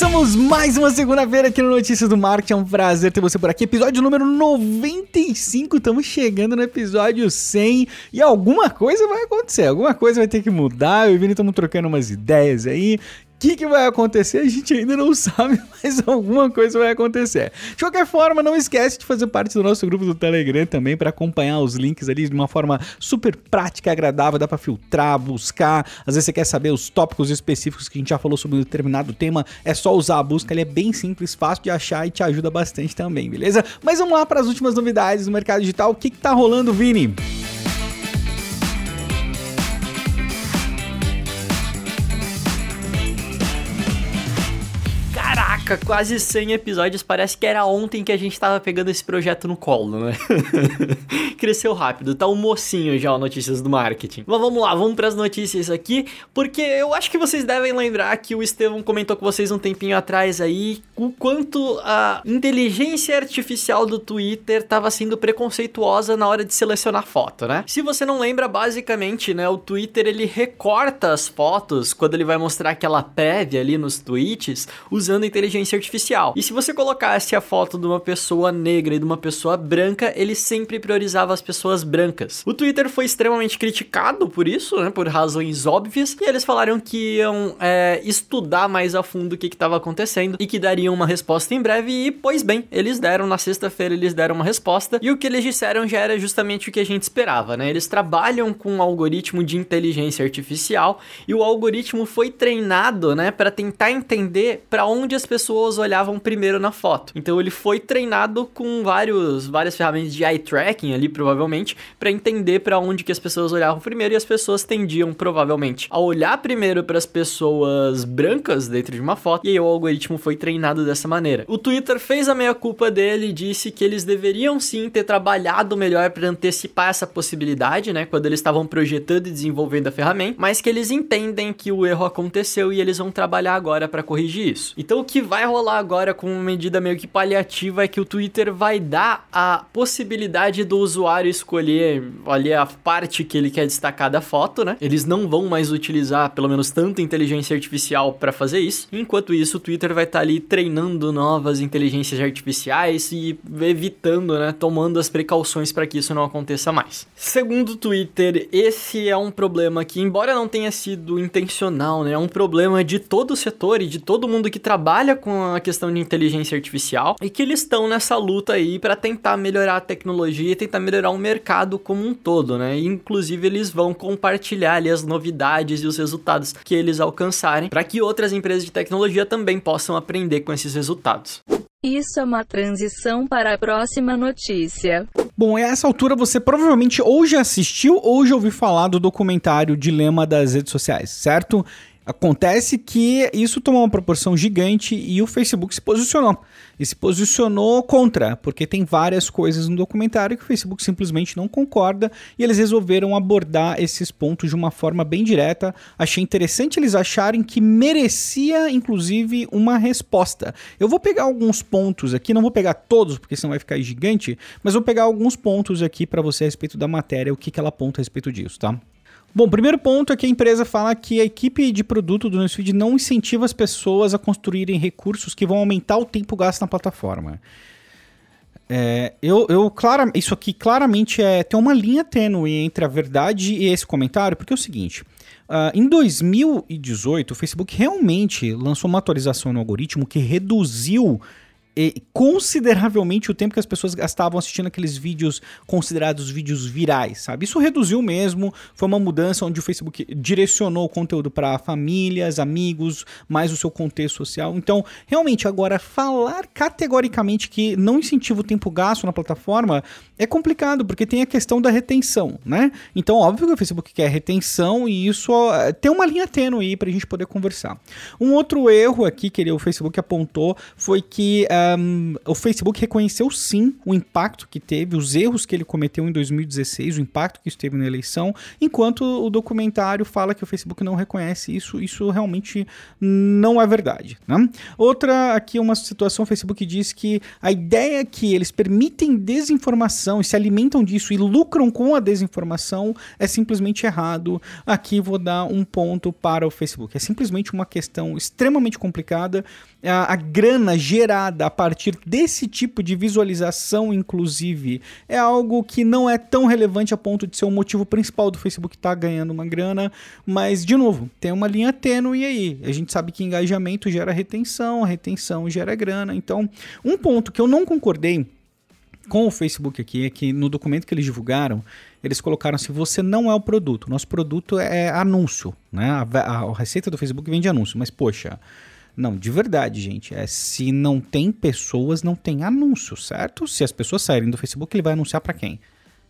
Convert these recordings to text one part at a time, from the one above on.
Começamos mais uma segunda-feira aqui no Notícias do Marketing. É um prazer ter você por aqui. Episódio número 95. Estamos chegando no episódio 100 e alguma coisa vai acontecer. Alguma coisa vai ter que mudar. Eu e o Vini estamos trocando umas ideias aí que, que vai acontecer? A gente ainda não sabe, mas alguma coisa vai acontecer. De qualquer forma, não esquece de fazer parte do nosso grupo do Telegram também para acompanhar os links ali de uma forma super prática, agradável, dá para filtrar, buscar. Às vezes você quer saber os tópicos específicos que a gente já falou sobre um determinado tema, é só usar a busca, ele é bem simples, fácil de achar e te ajuda bastante também, beleza? Mas vamos lá para as últimas novidades do mercado digital. O que, que tá rolando, Vini? Caraca, quase 100 episódios. Parece que era ontem que a gente tava pegando esse projeto no colo, né? Cresceu rápido, tá um mocinho já o Notícias do Marketing. Mas vamos lá, vamos para as notícias aqui, porque eu acho que vocês devem lembrar que o Estevão comentou com vocês um tempinho atrás aí o quanto a inteligência artificial do Twitter tava sendo preconceituosa na hora de selecionar foto, né? Se você não lembra, basicamente, né, o Twitter ele recorta as fotos quando ele vai mostrar aquela prévia ali nos tweets usando inteligência inteligência artificial. E se você colocasse a foto de uma pessoa negra e de uma pessoa branca, ele sempre priorizava as pessoas brancas. O Twitter foi extremamente criticado por isso, né, por razões óbvias, e eles falaram que iam é, estudar mais a fundo o que estava acontecendo e que dariam uma resposta em breve. E, pois bem, eles deram na sexta-feira, eles deram uma resposta, e o que eles disseram já era justamente o que a gente esperava, né? Eles trabalham com um algoritmo de inteligência artificial e o algoritmo foi treinado, né, para tentar entender para onde as pessoas pessoas olhavam primeiro na foto. Então ele foi treinado com vários, várias ferramentas de eye tracking ali, provavelmente, para entender para onde que as pessoas olhavam primeiro e as pessoas tendiam, provavelmente, a olhar primeiro para as pessoas brancas dentro de uma foto e aí o algoritmo foi treinado dessa maneira. O Twitter fez a meia culpa dele e disse que eles deveriam sim ter trabalhado melhor para antecipar essa possibilidade, né, quando eles estavam projetando e desenvolvendo a ferramenta, mas que eles entendem que o erro aconteceu e eles vão trabalhar agora para corrigir isso. Então o que vai rolar agora com uma medida meio que paliativa é que o Twitter vai dar a possibilidade do usuário escolher ali a parte que ele quer destacar da foto, né? Eles não vão mais utilizar pelo menos tanta inteligência artificial para fazer isso. Enquanto isso, o Twitter vai estar tá ali treinando novas inteligências artificiais e evitando, né, tomando as precauções para que isso não aconteça mais. Segundo o Twitter, esse é um problema que embora não tenha sido intencional, né, é um problema de todo o setor e de todo mundo que trabalha com a questão de inteligência artificial e que eles estão nessa luta aí para tentar melhorar a tecnologia e tentar melhorar o mercado como um todo, né? E, inclusive eles vão compartilhar ali as novidades e os resultados que eles alcançarem para que outras empresas de tecnologia também possam aprender com esses resultados. Isso é uma transição para a próxima notícia. Bom, a essa altura você provavelmente ou já assistiu ou já ouviu falar do documentário Dilema das Redes Sociais, certo? Acontece que isso tomou uma proporção gigante e o Facebook se posicionou. E se posicionou contra, porque tem várias coisas no documentário que o Facebook simplesmente não concorda e eles resolveram abordar esses pontos de uma forma bem direta. Achei interessante eles acharem que merecia, inclusive, uma resposta. Eu vou pegar alguns pontos aqui, não vou pegar todos, porque senão vai ficar gigante, mas vou pegar alguns pontos aqui para você a respeito da matéria, o que, que ela aponta a respeito disso, tá? Bom, primeiro ponto é que a empresa fala que a equipe de produto do Newsfeed não incentiva as pessoas a construírem recursos que vão aumentar o tempo gasto na plataforma. É, eu, eu clara, isso aqui claramente é tem uma linha tênue entre a verdade e esse comentário, porque é o seguinte: uh, em 2018 o Facebook realmente lançou uma atualização no algoritmo que reduziu consideravelmente o tempo que as pessoas gastavam assistindo aqueles vídeos considerados vídeos virais, sabe? Isso reduziu mesmo, foi uma mudança onde o Facebook direcionou o conteúdo para famílias, amigos, mais o seu contexto social. Então, realmente, agora falar categoricamente que não incentiva o tempo gasto na plataforma é complicado, porque tem a questão da retenção, né? Então, óbvio que o Facebook quer retenção e isso tem uma linha tênue aí para a gente poder conversar. Um outro erro aqui que ele, o Facebook apontou foi que uh, um, o Facebook reconheceu sim o impacto que teve, os erros que ele cometeu em 2016, o impacto que isso teve na eleição, enquanto o documentário fala que o Facebook não reconhece isso, isso realmente não é verdade. Né? Outra aqui, uma situação, o Facebook diz que a ideia que eles permitem desinformação e se alimentam disso e lucram com a desinformação é simplesmente errado. Aqui vou dar um ponto para o Facebook. É simplesmente uma questão extremamente complicada. A, a grana gerada a partir desse tipo de visualização, inclusive, é algo que não é tão relevante a ponto de ser o motivo principal do Facebook estar tá ganhando uma grana. Mas, de novo, tem uma linha tênue aí. A gente sabe que engajamento gera retenção, retenção gera grana. Então, um ponto que eu não concordei com o Facebook aqui é que no documento que eles divulgaram, eles colocaram assim: você não é o produto, nosso produto é anúncio, né? A, a, a receita do Facebook vem de anúncio, mas poxa. Não, de verdade, gente. É se não tem pessoas, não tem anúncio, certo? Se as pessoas saírem do Facebook, ele vai anunciar para quem?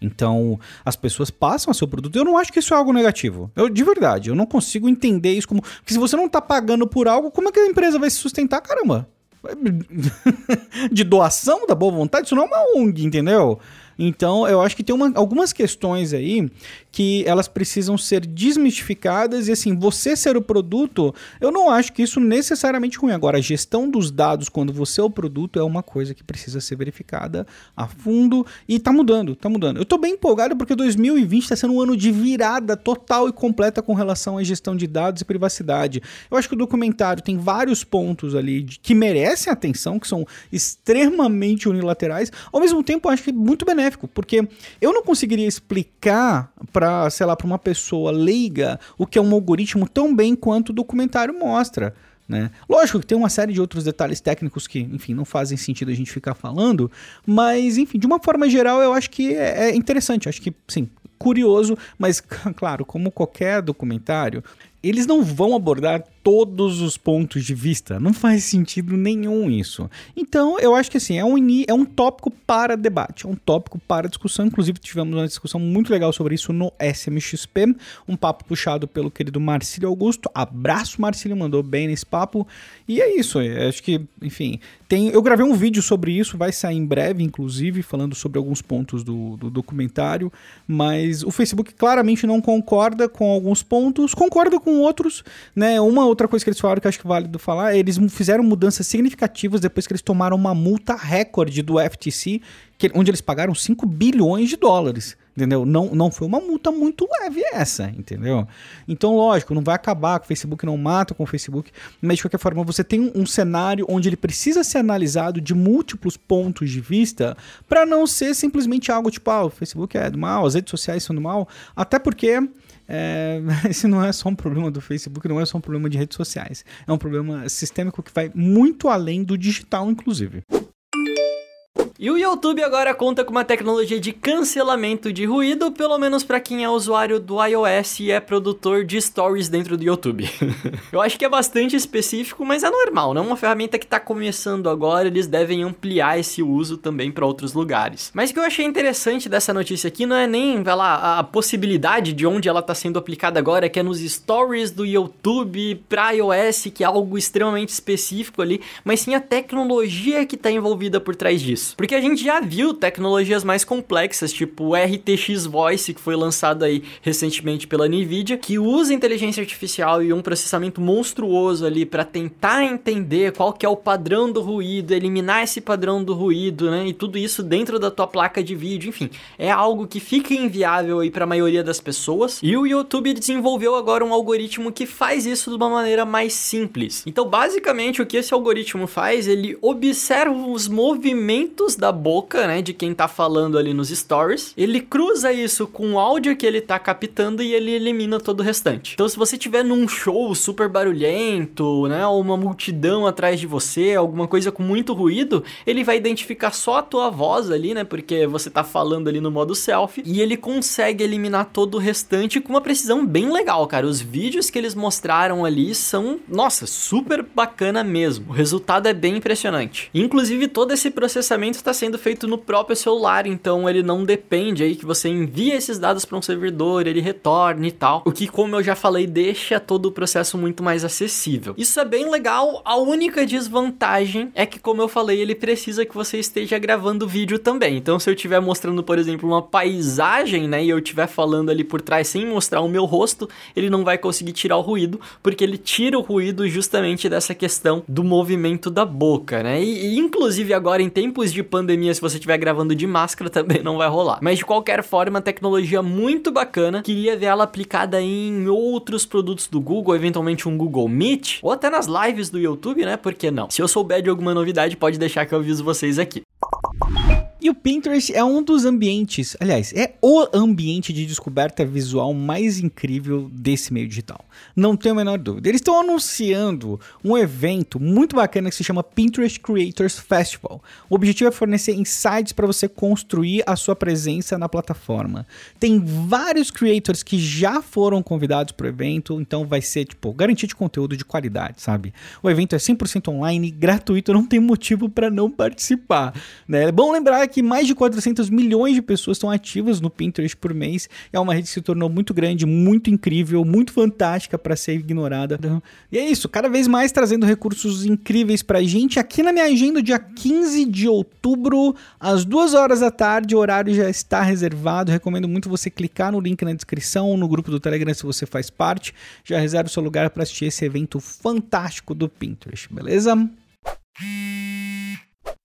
Então, as pessoas passam a seu produto. Eu não acho que isso é algo negativo. Eu, de verdade, eu não consigo entender isso como. Porque se você não tá pagando por algo, como é que a empresa vai se sustentar, caramba? de doação da boa vontade, isso não é uma ONG, entendeu? Então, eu acho que tem uma, algumas questões aí que elas precisam ser desmistificadas e assim, você ser o produto, eu não acho que isso necessariamente ruim. Agora, a gestão dos dados quando você é o produto é uma coisa que precisa ser verificada a fundo e tá mudando, tá mudando. Eu tô bem empolgado porque 2020 tá sendo um ano de virada total e completa com relação à gestão de dados e privacidade. Eu acho que o documentário tem vários pontos ali de, que merecem atenção, que são extremamente unilaterais, ao mesmo tempo eu acho que muito benéfico benéfico, porque eu não conseguiria explicar para, sei lá, para uma pessoa leiga o que é um algoritmo tão bem quanto o documentário mostra. Né? Lógico que tem uma série de outros detalhes técnicos que, enfim, não fazem sentido a gente ficar falando, mas, enfim, de uma forma geral, eu acho que é, é interessante, acho que, sim, curioso, mas, claro, como qualquer documentário, eles não vão abordar todos os pontos de vista. Não faz sentido nenhum isso. Então, eu acho que assim, é um, é um tópico para debate, é um tópico para discussão. Inclusive, tivemos uma discussão muito legal sobre isso no SMXP, um papo puxado pelo querido Marcílio Augusto. Abraço, Marcílio, mandou bem nesse papo. E é isso, eu acho que, enfim, tem, eu gravei um vídeo sobre isso, vai sair em breve, inclusive, falando sobre alguns pontos do, do documentário, mas o Facebook claramente não concorda com alguns pontos, concorda com outros, né? Uma outra coisa que eles falaram que acho que é válido falar, eles fizeram mudanças significativas depois que eles tomaram uma multa recorde do FTC, que, onde eles pagaram 5 bilhões de dólares. Entendeu? Não, não foi uma multa muito leve essa, entendeu? Então, lógico, não vai acabar com o Facebook, não mata com o Facebook, mas de qualquer forma, você tem um cenário onde ele precisa ser analisado de múltiplos pontos de vista para não ser simplesmente algo tipo, ah, o Facebook é do mal, as redes sociais são do mal, até porque é, esse não é só um problema do Facebook, não é só um problema de redes sociais. É um problema sistêmico que vai muito além do digital, inclusive. E o YouTube agora conta com uma tecnologia de cancelamento de ruído, pelo menos para quem é usuário do iOS e é produtor de stories dentro do YouTube. eu acho que é bastante específico, mas é normal, não é uma ferramenta que está começando agora, eles devem ampliar esse uso também para outros lugares. Mas o que eu achei interessante dessa notícia aqui não é nem, vai lá, a possibilidade de onde ela está sendo aplicada agora, que é nos stories do YouTube para iOS, que é algo extremamente específico ali, mas sim a tecnologia que está envolvida por trás disso. Porque a gente já viu tecnologias mais complexas, tipo o RTX Voice, que foi lançado aí recentemente pela Nvidia, que usa inteligência artificial e um processamento monstruoso ali para tentar entender qual que é o padrão do ruído, eliminar esse padrão do ruído, né? E tudo isso dentro da tua placa de vídeo, enfim, é algo que fica inviável aí para a maioria das pessoas. E o YouTube desenvolveu agora um algoritmo que faz isso de uma maneira mais simples. Então, basicamente, o que esse algoritmo faz, ele observa os movimentos da boca, né, de quem tá falando ali nos stories. Ele cruza isso com o áudio que ele tá captando e ele elimina todo o restante. Então, se você tiver num show super barulhento, né, ou uma multidão atrás de você, alguma coisa com muito ruído, ele vai identificar só a tua voz ali, né, porque você tá falando ali no modo selfie, e ele consegue eliminar todo o restante com uma precisão bem legal, cara. Os vídeos que eles mostraram ali são, nossa, super bacana mesmo. O resultado é bem impressionante. Inclusive, todo esse processamento está sendo feito no próprio celular, então ele não depende aí que você envie esses dados para um servidor, ele retorne e tal. O que, como eu já falei, deixa todo o processo muito mais acessível. Isso é bem legal. A única desvantagem é que, como eu falei, ele precisa que você esteja gravando vídeo também. Então, se eu estiver mostrando, por exemplo, uma paisagem, né, e eu estiver falando ali por trás sem mostrar o meu rosto, ele não vai conseguir tirar o ruído, porque ele tira o ruído justamente dessa questão do movimento da boca, né? E, e inclusive agora em tempos de pandemia, se você estiver gravando de máscara, também não vai rolar. Mas de qualquer forma, tecnologia muito bacana. Queria ver ela aplicada em outros produtos do Google, eventualmente um Google Meet, ou até nas lives do YouTube, né? Por que não? Se eu souber de alguma novidade, pode deixar que eu aviso vocês aqui. E o Pinterest é um dos ambientes, aliás, é o ambiente de descoberta visual mais incrível desse meio digital. Não tenho a menor dúvida. Eles estão anunciando um evento muito bacana que se chama Pinterest Creators Festival. O objetivo é fornecer insights para você construir a sua presença na plataforma. Tem vários creators que já foram convidados para o evento, então vai ser tipo garantia de conteúdo de qualidade, sabe? O evento é 100% online, gratuito, não tem motivo para não participar, né? É bom lembrar que que mais de 400 milhões de pessoas estão ativas no Pinterest por mês. É uma rede que se tornou muito grande, muito incrível, muito fantástica para ser ignorada. E é isso, cada vez mais trazendo recursos incríveis pra gente. Aqui na minha agenda, dia 15 de outubro, às 2 horas da tarde, o horário já está reservado. Recomendo muito você clicar no link na descrição ou no grupo do Telegram se você faz parte. Já reserva o seu lugar para assistir esse evento fantástico do Pinterest, beleza?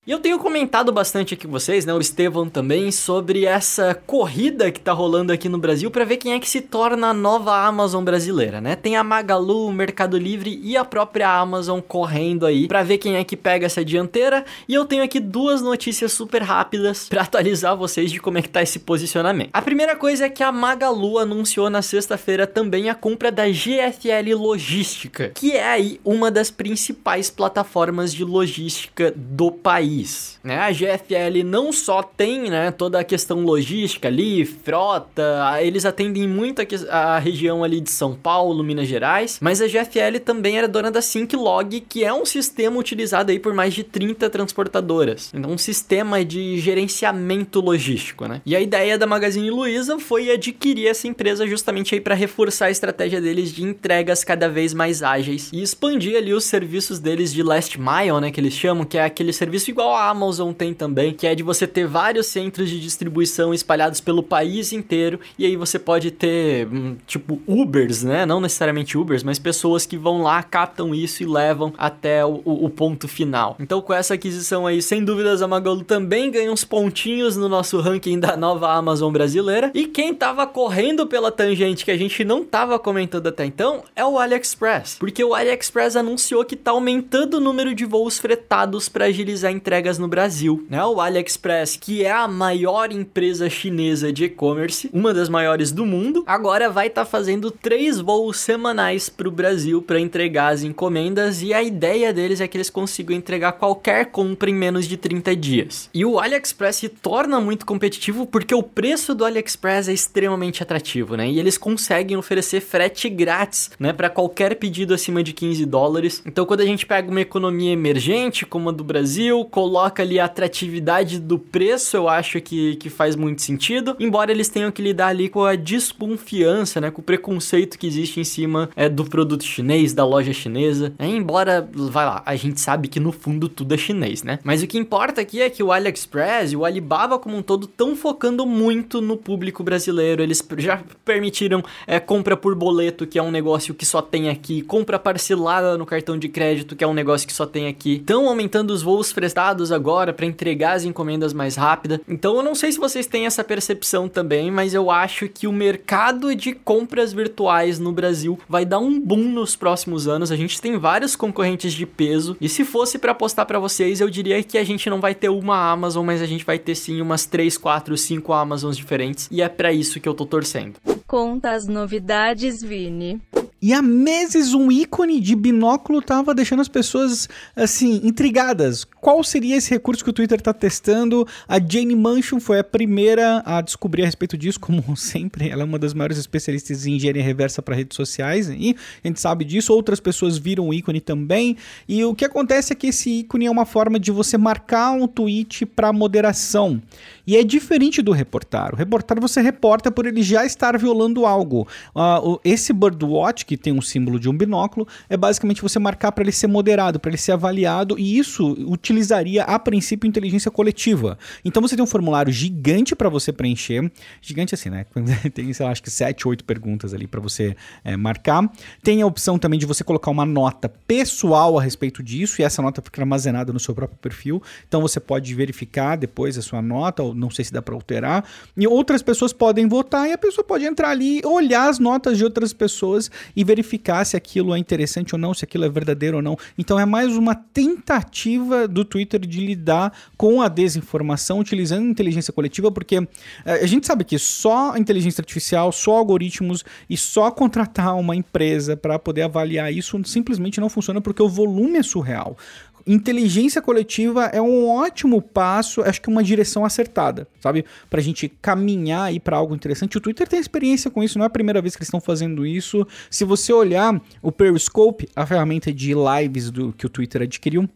E eu tenho comentado bastante aqui com vocês, né, o Estevão também, sobre essa corrida que tá rolando aqui no Brasil para ver quem é que se torna a nova Amazon brasileira, né? Tem a Magalu, o Mercado Livre e a própria Amazon correndo aí para ver quem é que pega essa dianteira. E eu tenho aqui duas notícias super rápidas para atualizar vocês de como é que tá esse posicionamento. A primeira coisa é que a Magalu anunciou na sexta-feira também a compra da GFL Logística, que é aí uma das principais plataformas de logística do país país. Né? A GFL não só tem né, toda a questão logística ali, frota, eles atendem muito a, a, região ali de São Paulo, Minas Gerais, mas a GFL também era dona da SyncLog, que é um sistema utilizado aí por mais de 30 transportadoras. Então, um sistema de gerenciamento logístico, né? E a ideia da Magazine Luiza foi adquirir essa empresa justamente aí para reforçar a estratégia deles de entregas cada vez mais ágeis e expandir ali os serviços deles de last mile, né, que eles chamam, que é aquele serviço igual igual a Amazon tem também, que é de você ter vários centros de distribuição espalhados pelo país inteiro, e aí você pode ter, hum, tipo, Ubers, né? Não necessariamente Ubers, mas pessoas que vão lá, captam isso e levam até o, o, o ponto final. Então, com essa aquisição aí, sem dúvidas, a Magalu também ganha uns pontinhos no nosso ranking da nova Amazon brasileira. E quem tava correndo pela tangente que a gente não tava comentando até então é o AliExpress, porque o AliExpress anunciou que tá aumentando o número de voos fretados para agilizar a entrega entregas no Brasil. Né? O AliExpress, que é a maior empresa chinesa de e-commerce, uma das maiores do mundo, agora vai estar tá fazendo três voos semanais para o Brasil para entregar as encomendas e a ideia deles é que eles consigam entregar qualquer compra em menos de 30 dias. E o AliExpress se torna muito competitivo porque o preço do AliExpress é extremamente atrativo, né? E eles conseguem oferecer frete grátis, né, para qualquer pedido acima de 15 dólares. Então, quando a gente pega uma economia emergente como a do Brasil, coloca ali a atratividade do preço, eu acho que, que faz muito sentido. Embora eles tenham que lidar ali com a desconfiança, né? Com o preconceito que existe em cima é, do produto chinês, da loja chinesa. É, embora, vai lá, a gente sabe que no fundo tudo é chinês, né? Mas o que importa aqui é que o AliExpress e o Alibaba como um todo estão focando muito no público brasileiro. Eles já permitiram é, compra por boleto, que é um negócio que só tem aqui, compra parcelada no cartão de crédito, que é um negócio que só tem aqui. Estão aumentando os voos prestados agora para entregar as encomendas mais rápida. Então eu não sei se vocês têm essa percepção também, mas eu acho que o mercado de compras virtuais no Brasil vai dar um boom nos próximos anos. A gente tem vários concorrentes de peso e se fosse para apostar para vocês, eu diria que a gente não vai ter uma Amazon, mas a gente vai ter sim umas 3, 4, 5 Amazons diferentes e é para isso que eu tô torcendo. Conta as novidades, Vini. E há meses um ícone de binóculo tava deixando as pessoas assim intrigadas. Qual seria esse recurso que o Twitter está testando? A Jane Manchin foi a primeira a descobrir a respeito disso, como sempre. Ela é uma das maiores especialistas em engenharia reversa para redes sociais e a gente sabe disso. Outras pessoas viram o ícone também. E o que acontece é que esse ícone é uma forma de você marcar um tweet para moderação. E é diferente do reportar. O reportar você reporta por ele já estar violando algo. Uh, esse birdwatch que tem um símbolo de um binóculo, é basicamente você marcar para ele ser moderado, para ele ser avaliado, e isso utilizaria a princípio inteligência coletiva. Então você tem um formulário gigante para você preencher, gigante assim, né? Tem, sei lá, acho que 7, 8 perguntas ali para você é, marcar. Tem a opção também de você colocar uma nota pessoal a respeito disso, e essa nota fica armazenada no seu próprio perfil. Então você pode verificar depois a sua nota, ou não sei se dá para alterar. E outras pessoas podem votar e a pessoa pode entrar ali, olhar as notas de outras pessoas e e verificar se aquilo é interessante ou não, se aquilo é verdadeiro ou não. Então é mais uma tentativa do Twitter de lidar com a desinformação utilizando inteligência coletiva, porque eh, a gente sabe que só inteligência artificial, só algoritmos e só contratar uma empresa para poder avaliar isso simplesmente não funciona porque o volume é surreal inteligência coletiva é um ótimo passo, acho que uma direção acertada, sabe? Pra gente caminhar aí para algo interessante. O Twitter tem experiência com isso, não é a primeira vez que eles estão fazendo isso. Se você olhar o Periscope, a ferramenta de lives do que o Twitter adquiriu,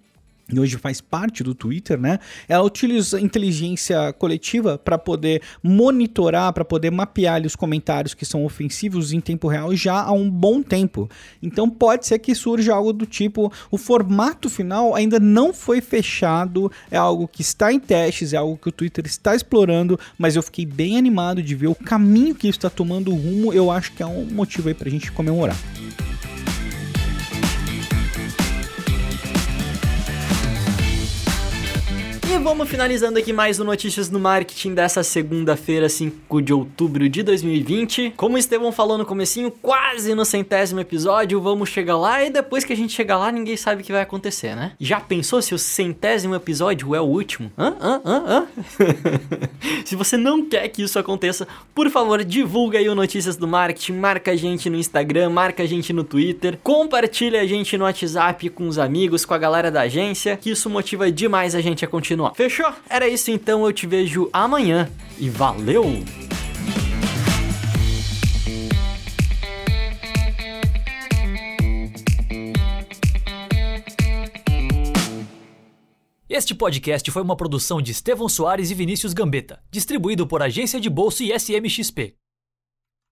e hoje faz parte do Twitter, né? Ela utiliza inteligência coletiva para poder monitorar, para poder mapear ali, os comentários que são ofensivos em tempo real já há um bom tempo. Então pode ser que surja algo do tipo: o formato final ainda não foi fechado, é algo que está em testes, é algo que o Twitter está explorando, mas eu fiquei bem animado de ver o caminho que isso está tomando rumo. Eu acho que é um motivo aí para a gente comemorar. Vamos finalizando aqui mais o Notícias do Marketing dessa segunda-feira, 5 de outubro de 2020. Como o Estevão falou no comecinho, quase no centésimo episódio, vamos chegar lá e depois que a gente chegar lá, ninguém sabe o que vai acontecer, né? Já pensou se o centésimo episódio é o último? Hã? Hã? Hã? Hã? se você não quer que isso aconteça, por favor, divulga aí o Notícias do Marketing, marca a gente no Instagram, marca a gente no Twitter, compartilha a gente no WhatsApp com os amigos, com a galera da agência, que isso motiva demais a gente a continuar. Fechou? Era isso então, eu te vejo amanhã e valeu! Este podcast foi uma produção de Estevão Soares e Vinícius Gambetta, distribuído por Agência de Bolsa e SMXP.